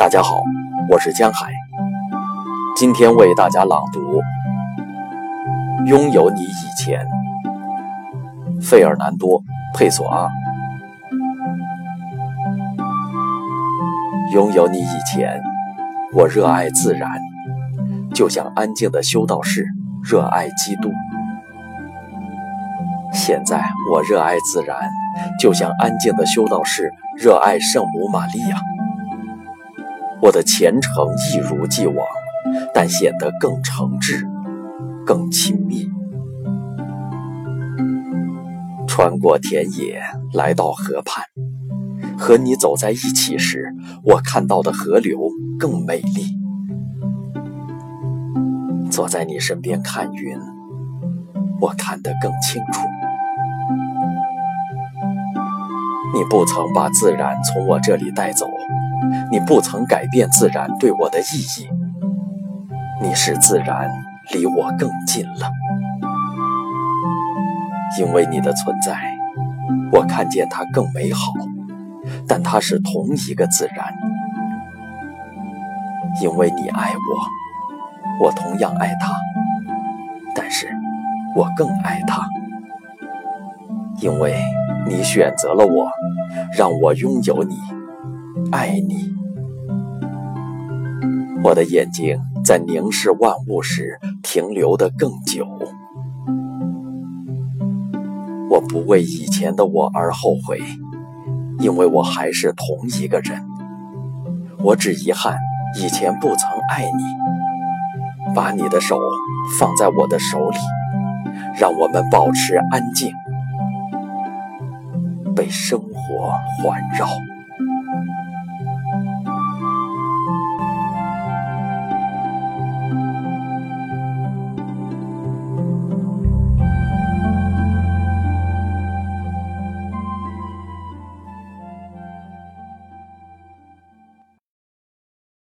大家好，我是江海，今天为大家朗读《拥有你以前》，费尔南多·佩索阿。拥有你以前，我热爱自然，就像安静的修道士热爱基督。现在我热爱自然，就像安静的修道士热爱圣母玛利亚。我的虔诚一如既往，但显得更诚挚、更亲密。穿过田野，来到河畔，和你走在一起时，我看到的河流更美丽。坐在你身边看云，我看得更清楚。你不曾把自然从我这里带走，你不曾改变自然对我的意义，你使自然离我更近了。因为你的存在，我看见它更美好，但它是同一个自然。因为你爱我，我同样爱它，但是我更爱它。因为你选择了我，让我拥有你，爱你。我的眼睛在凝视万物时停留得更久。我不为以前的我而后悔，因为我还是同一个人。我只遗憾以前不曾爱你。把你的手放在我的手里，让我们保持安静。被生活环绕。